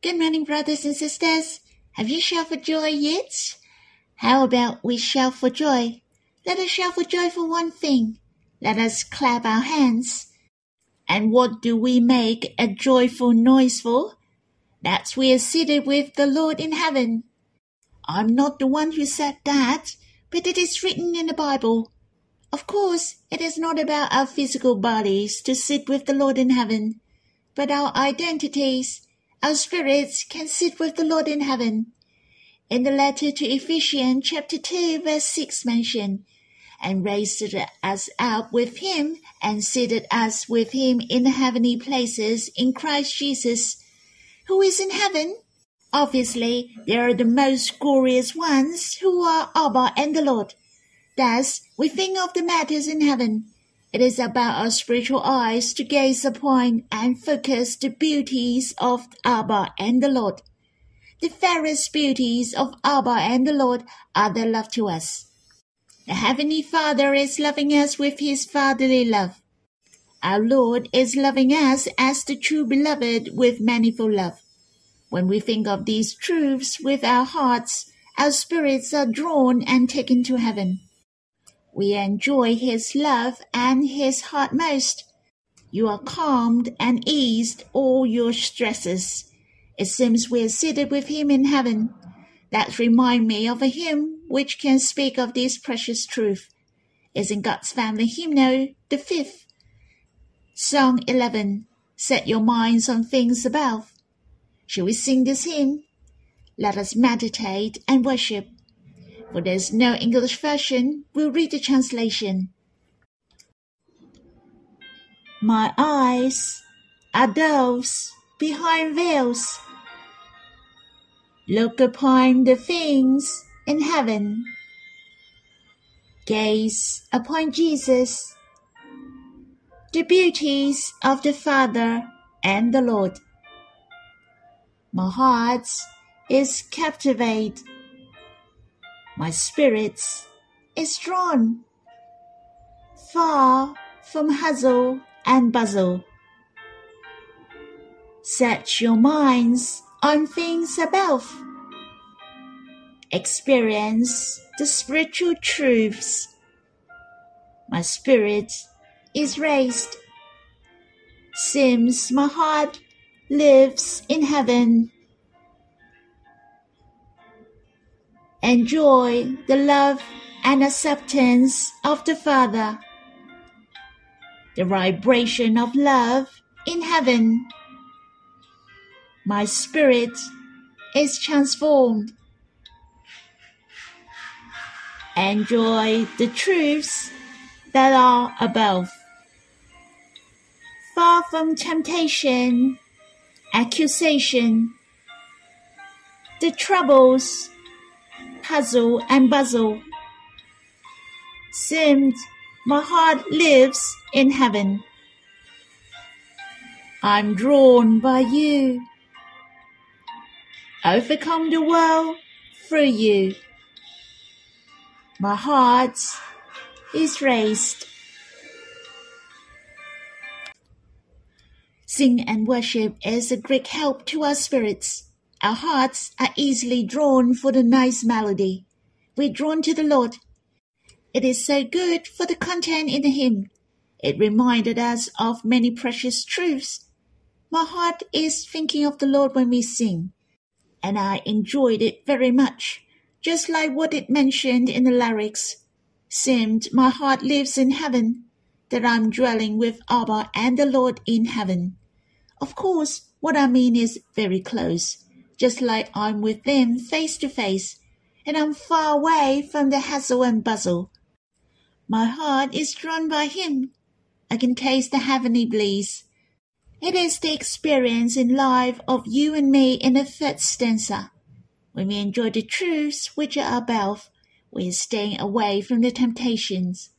Good morning, brothers and sisters. Have you shouted for joy yet? How about we shout for joy? Let us shout for joy for one thing. Let us clap our hands. And what do we make a joyful noise for? That's we are seated with the Lord in heaven. I'm not the one who said that, but it is written in the Bible. Of course, it is not about our physical bodies to sit with the Lord in heaven, but our identities, our spirits can sit with the Lord in heaven. In the letter to Ephesians chapter 2 verse 6 mentioned, and raised us up with him and seated us with him in the heavenly places in Christ Jesus, who is in heaven. Obviously, they are the most glorious ones who are Abba and the Lord. Thus, we think of the matters in heaven. It is about our spiritual eyes to gaze upon and focus the beauties of Abba and the Lord. The fairest beauties of Abba and the Lord are their love to us. The Heavenly Father is loving us with His fatherly love. Our Lord is loving us as the true beloved with manifold love. When we think of these truths with our hearts, our spirits are drawn and taken to heaven. We enjoy His love and His heart most. You are calmed and eased all your stresses. It seems we are seated with Him in heaven. That remind me of a hymn which can speak of this precious truth. Is in God's family hymnal, the fifth. Song 11. Set your minds on things above. Shall we sing this hymn? Let us meditate and worship. For there's no English version, we'll read the translation. My eyes are doves behind veils. Look upon the things in heaven. Gaze upon Jesus, the beauties of the Father and the Lord. My heart is captivated, my spirit is drawn far from hustle and bustle. Set your minds on things above experience the spiritual truths. My spirit is raised. Seems my heart lives in heaven. Enjoy the love and acceptance of the Father. The vibration of love in heaven. My spirit is transformed enjoy the truths that are above. Far from temptation, accusation, the troubles, puzzle and bustle. Seemed my heart lives in heaven. I'm drawn by you. Overcome the world through you. My heart is raised. Sing and worship is a great help to our spirits. Our hearts are easily drawn for the nice melody. We're drawn to the Lord. It is so good for the content in the hymn. It reminded us of many precious truths. My heart is thinking of the Lord when we sing, and I enjoyed it very much just like what it mentioned in the lyrics. Seemed my heart lives in heaven, that I'm dwelling with Abba and the Lord in heaven. Of course, what I mean is very close, just like I'm with them face to face, and I'm far away from the hassle and bustle. My heart is drawn by him. I can taste the heavenly bliss. It is the experience in life of you and me in the third stanza. When we enjoy the truths which are above, we are staying away from the temptations.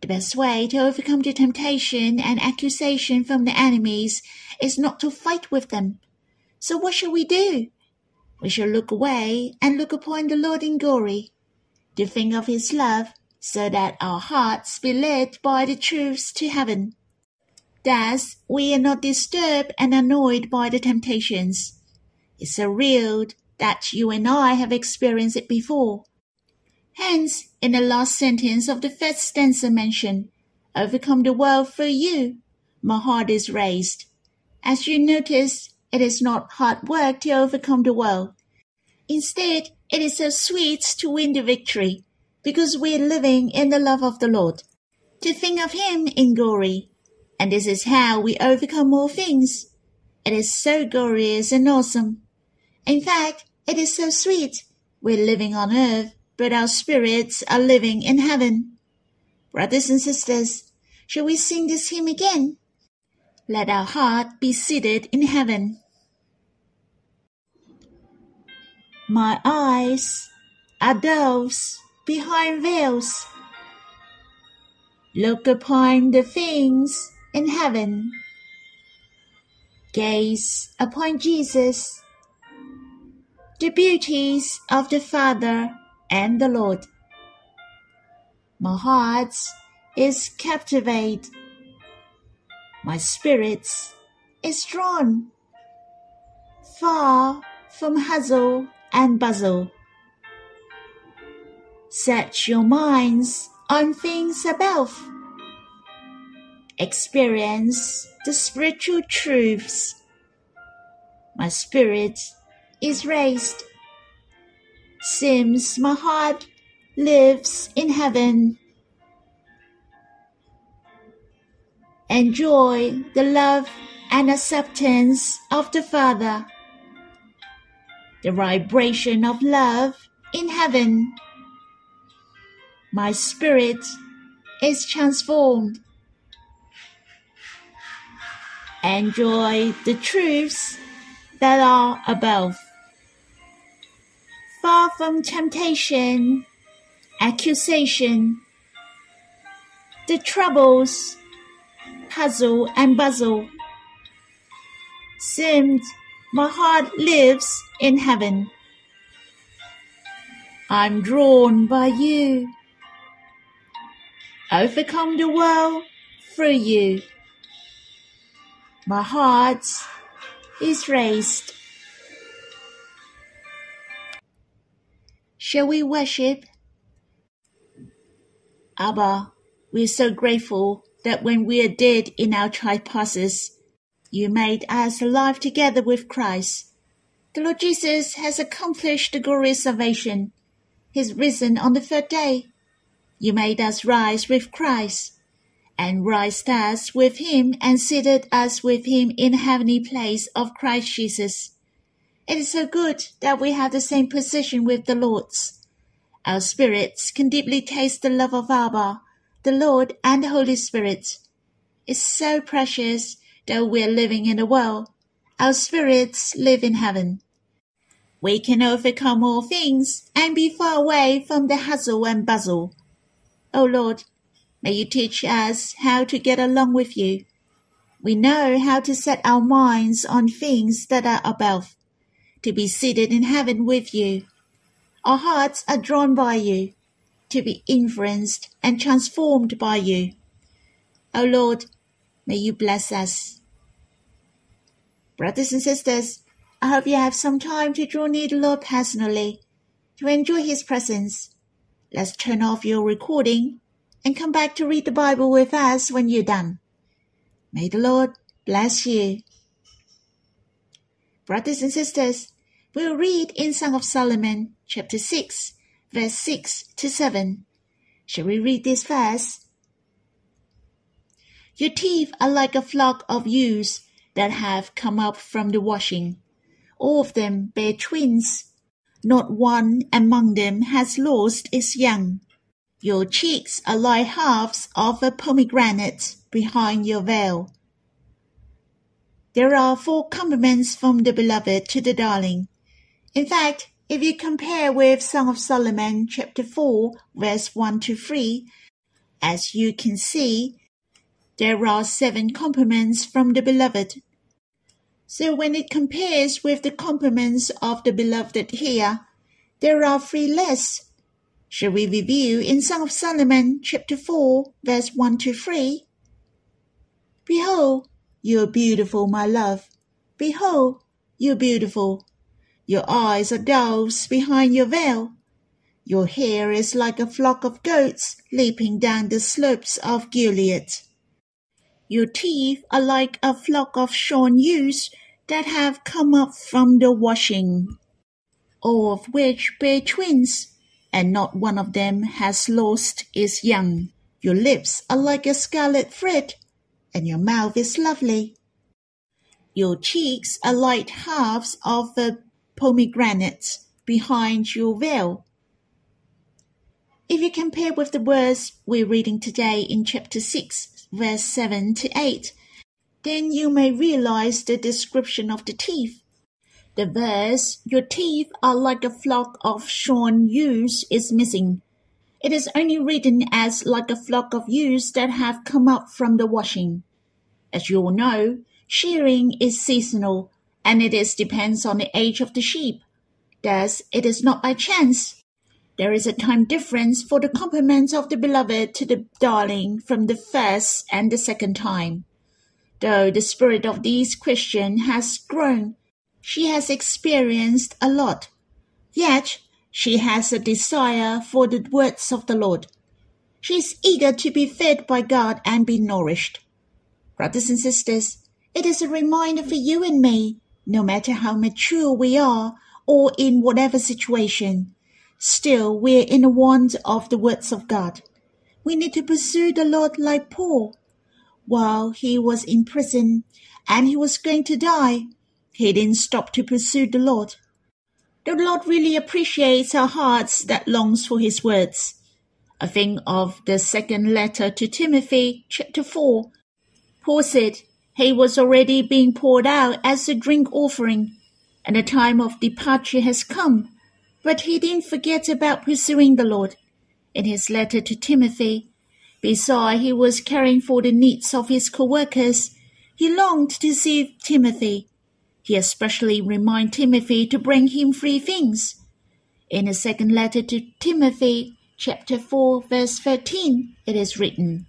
The best way to overcome the temptation and accusation from the enemies is not to fight with them. So what shall we do? We shall look away and look upon the Lord in glory, to think of his love, so that our hearts be led by the truths to heaven. Thus we are not disturbed and annoyed by the temptations It's a real that you and I have experienced it before. Hence, in the last sentence of the first stanza mentioned, overcome the world through you, my heart is raised. As you notice, it is not hard work to overcome the world. Instead, it is so sweet to win the victory because we are living in the love of the Lord, to think of Him in glory. And this is how we overcome all things. It is so glorious and awesome. In fact, it is so sweet. We're living on earth, but our spirits are living in heaven. Brothers and sisters, shall we sing this hymn again? Let our heart be seated in heaven. My eyes are doves behind veils. Look upon the things in heaven. Gaze upon Jesus, the beauties of the Father and the Lord. My heart is captivated. My spirit is drawn far from hustle and bustle. Set your minds on things above. Experience the spiritual truths. My spirit is raised. Seems my heart lives in heaven. Enjoy the love and acceptance of the Father. The vibration of love in heaven. My spirit is transformed enjoy the truths that are above. Far from temptation, accusation, the troubles, puzzle and bustle. Seemed my heart lives in heaven. I'm drawn by you. Overcome the world through you. My heart is raised. Shall we worship? Abba, we are so grateful that when we are dead in our trespasses, you made us alive together with Christ. The Lord Jesus has accomplished the glorious salvation. He's risen on the third day. You made us rise with Christ and raised us with him and seated us with him in heavenly place of Christ Jesus. It is so good that we have the same position with the Lord's. Our spirits can deeply taste the love of Abba, the Lord and the Holy Spirit. It's so precious that we're living in the world. Our spirits live in heaven. We can overcome all things and be far away from the hustle and bustle. O oh Lord, May you teach us how to get along with you. We know how to set our minds on things that are above, to be seated in heaven with you. Our hearts are drawn by you, to be influenced and transformed by you. O oh Lord, may you bless us. Brothers and sisters, I hope you have some time to draw near the Lord personally, to enjoy His presence. Let's turn off your recording and come back to read the Bible with us when you're done. May the Lord bless you. Brothers and sisters, we'll read in Song of Solomon, chapter 6, verse 6 to 7. Shall we read this verse? Your teeth are like a flock of ewes that have come up from the washing. All of them bear twins. Not one among them has lost its young. Your cheeks are like halves of a pomegranate behind your veil. There are four compliments from the beloved to the darling. In fact, if you compare with Song of Solomon chapter 4 verse 1 to 3, as you can see, there are seven compliments from the beloved. So when it compares with the compliments of the beloved here, there are three less Shall we review in Song of Solomon chapter 4 verse 1 to 3? Behold, you are beautiful, my love. Behold, you are beautiful. Your eyes are doves behind your veil. Your hair is like a flock of goats leaping down the slopes of Gilead. Your teeth are like a flock of shorn ewes that have come up from the washing, all of which bear twins, and not one of them has lost its young. Your lips are like a scarlet thread, and your mouth is lovely. Your cheeks are like halves of the pomegranate behind your veil. If you compare with the words we're reading today in chapter 6, verse 7 to 8, then you may realize the description of the teeth. The verse, Your teeth are like a flock of shorn ewes, is missing. It is only written as like a flock of ewes that have come up from the washing. As you all know, shearing is seasonal, and it is depends on the age of the sheep. Thus, it is not by chance. There is a time difference for the compliments of the beloved to the darling from the first and the second time. Though the spirit of this Christian has grown, she has experienced a lot. Yet she has a desire for the words of the Lord. She is eager to be fed by God and be nourished. Brothers and sisters, it is a reminder for you and me, no matter how mature we are or in whatever situation, Still, we're in want of the words of God. We need to pursue the Lord like Paul. While he was in prison and he was going to die, he didn't stop to pursue the Lord. The Lord really appreciates our hearts that longs for his words. I think of the second letter to Timothy, chapter 4. Paul said he was already being poured out as a drink offering, and the time of departure has come. But he didn't forget about pursuing the Lord. In his letter to Timothy, besides he was caring for the needs of his co-workers, he longed to see Timothy. He especially reminded Timothy to bring him three things. In the second letter to Timothy, chapter 4, verse 13, it is written,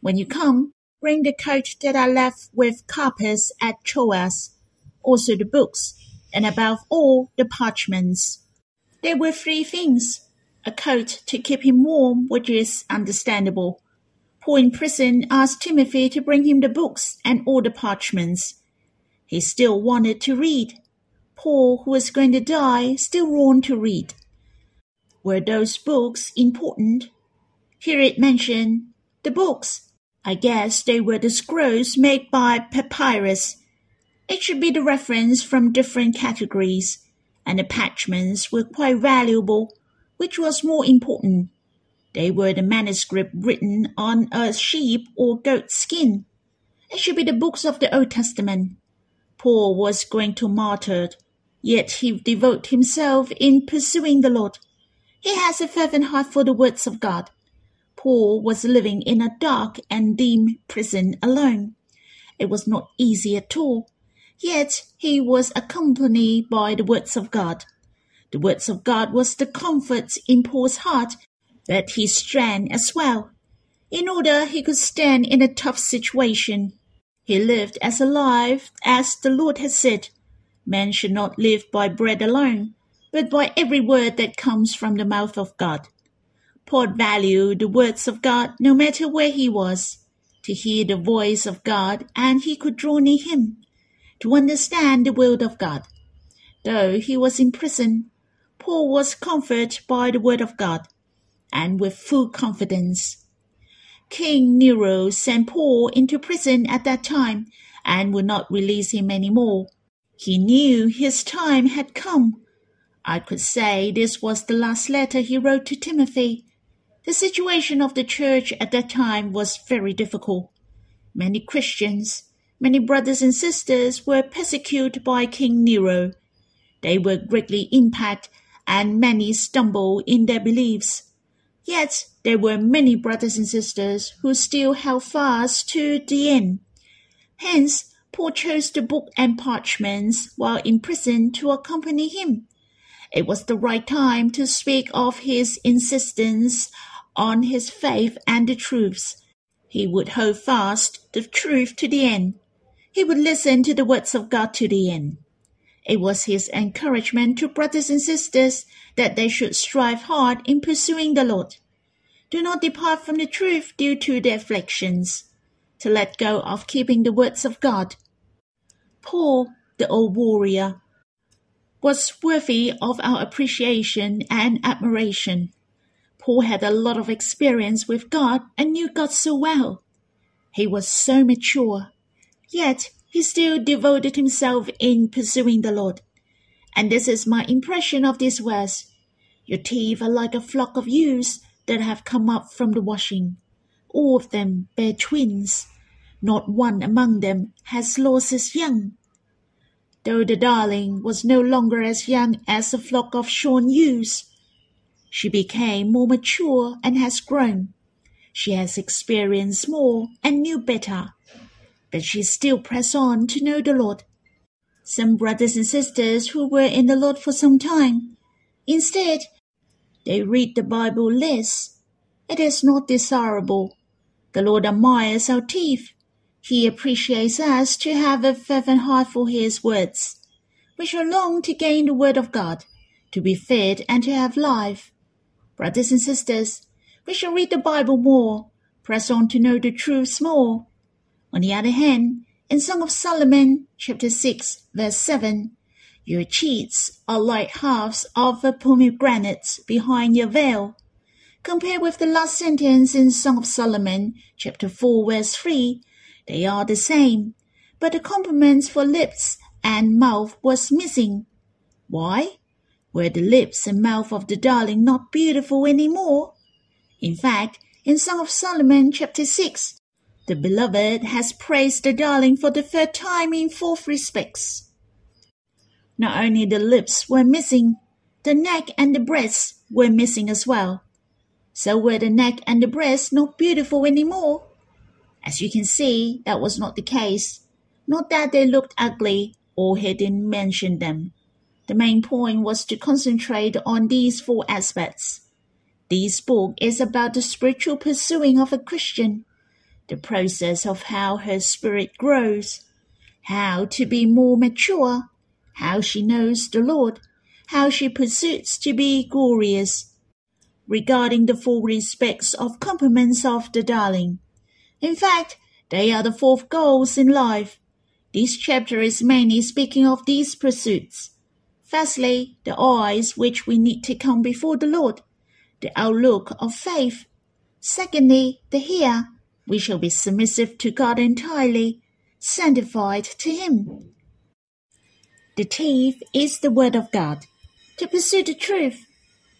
When you come, bring the coat that I left with Carpus at Troas, also the books, and above all the parchments. There were three things a coat to keep him warm, which is understandable. Paul in prison asked Timothy to bring him the books and all the parchments. He still wanted to read. Paul, who was going to die, still wanted to read. Were those books important? Here it mentioned the books. I guess they were the scrolls made by papyrus. It should be the reference from different categories and the parchments were quite valuable, which was more important. They were the manuscript written on a sheep or goat skin. It should be the books of the Old Testament. Paul was going to martyr, yet he devoted himself in pursuing the Lord. He has a fervent heart for the words of God. Paul was living in a dark and dim prison alone. It was not easy at all. Yet he was accompanied by the words of God. The words of God was the comfort in Paul's heart, but his strength as well. In order he could stand in a tough situation. He lived as alive as the Lord had said. Man should not live by bread alone, but by every word that comes from the mouth of God. Paul valued the words of God no matter where he was, to hear the voice of God, and he could draw near him to understand the will of God. Though he was in prison, Paul was comforted by the word of God, and with full confidence. King Nero sent Paul into prison at that time and would not release him any more. He knew his time had come. I could say this was the last letter he wrote to Timothy. The situation of the church at that time was very difficult. Many Christians, Many brothers and sisters were persecuted by King Nero. They were greatly impacted and many stumbled in their beliefs. Yet there were many brothers and sisters who still held fast to the end. Hence, Paul chose the book and parchments while in prison to accompany him. It was the right time to speak of his insistence on his faith and the truths. He would hold fast the truth to the end he would listen to the words of God to the end. It was his encouragement to brothers and sisters that they should strive hard in pursuing the Lord. Do not depart from the truth due to the afflictions, to let go of keeping the words of God. Paul, the old warrior, was worthy of our appreciation and admiration. Paul had a lot of experience with God and knew God so well. He was so mature, yet he still devoted himself in pursuing the Lord. And this is my impression of this verse. Your teeth are like a flock of ewes that have come up from the washing. All of them bear twins. Not one among them has lost his young. Though the darling was no longer as young as a flock of shorn ewes, she became more mature and has grown. She has experienced more and knew better but she still pressed on to know the Lord. Some brothers and sisters who were in the Lord for some time, instead, they read the Bible less. It is not desirable. The Lord admires our teeth. He appreciates us to have a fervent heart for His words. We shall long to gain the Word of God, to be fed and to have life. Brothers and sisters, we shall read the Bible more, press on to know the truths more, on the other hand, in Song of Solomon, chapter 6, verse 7, your cheeks are like halves of a pomegranate behind your veil. Compared with the last sentence in Song of Solomon, chapter 4, verse 3, they are the same, but the compliments for lips and mouth was missing. Why? Were the lips and mouth of the darling not beautiful any more? In fact, in Song of Solomon, chapter 6, the beloved has praised the darling for the third time in four respects. Not only the lips were missing, the neck and the breasts were missing as well. So were the neck and the breasts not beautiful anymore. As you can see, that was not the case. Not that they looked ugly or he didn't mention them. The main point was to concentrate on these four aspects. This book is about the spiritual pursuing of a Christian the process of how her spirit grows, how to be more mature, how she knows the Lord, how she pursues to be glorious, regarding the four respects of compliments of the darling. In fact, they are the four goals in life. This chapter is mainly speaking of these pursuits. Firstly, the eyes which we need to come before the Lord, the outlook of faith. Secondly, the ear, we shall be submissive to God entirely, sanctified to Him. The teeth is the word of God. To pursue the truth,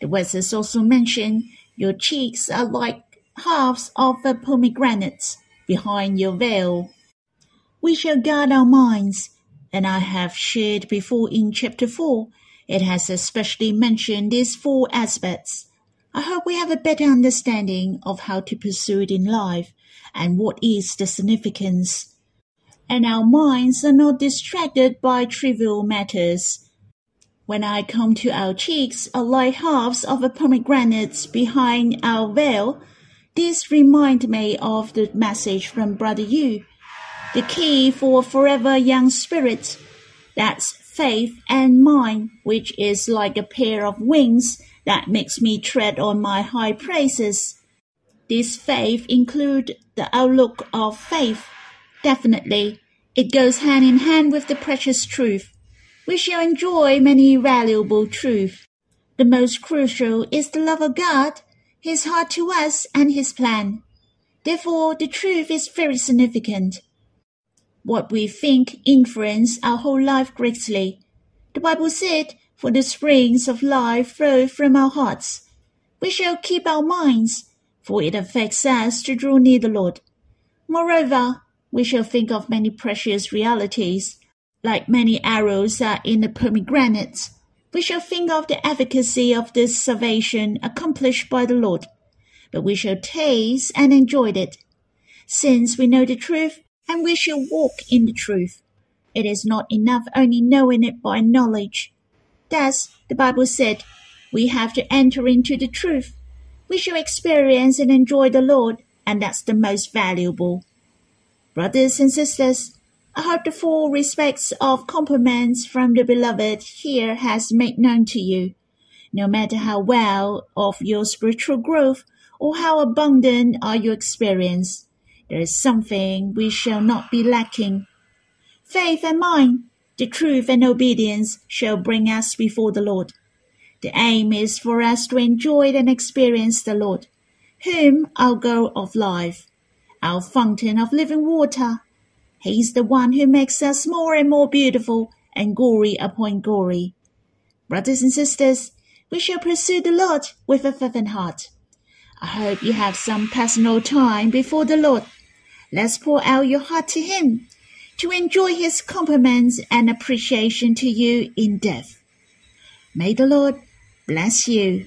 the verses also mention your cheeks are like halves of a pomegranate behind your veil. We shall guard our minds, and I have shared before in chapter 4, it has especially mentioned these four aspects. I hope we have a better understanding of how to pursue it in life and what is the significance. And our minds are not distracted by trivial matters. When I come to our cheeks are like halves of a pomegranate behind our veil, this remind me of the message from Brother Yu. The key for forever young spirit, that's faith and mind, which is like a pair of wings that makes me tread on my high places. This faith include the outlook of faith. Definitely, it goes hand in hand with the precious truth. We shall enjoy many valuable truths. The most crucial is the love of God, His heart to us, and His plan. Therefore, the truth is very significant. What we think influences our whole life greatly. The Bible said, For the springs of life flow from our hearts. We shall keep our minds for it affects us to draw near the Lord. Moreover, we shall think of many precious realities, like many arrows are in the pomegranate. We shall think of the efficacy of this salvation accomplished by the Lord, but we shall taste and enjoy it. Since we know the truth, and we shall walk in the truth. It is not enough only knowing it by knowledge. Thus, the Bible said, we have to enter into the truth we shall experience and enjoy the Lord, and that's the most valuable. Brothers and sisters, I hope the full respects of compliments from the beloved here has made known to you. No matter how well of your spiritual growth or how abundant are your experience, there is something we shall not be lacking. Faith and mind, the truth and obedience shall bring us before the Lord. The aim is for us to enjoy and experience the Lord, whom our goal of life, our fountain of living water. He is the one who makes us more and more beautiful and glory upon glory. Brothers and sisters, we shall pursue the Lord with a fervent heart. I hope you have some personal time before the Lord. Let's pour out your heart to Him to enjoy His compliments and appreciation to you in death. May the Lord bless you.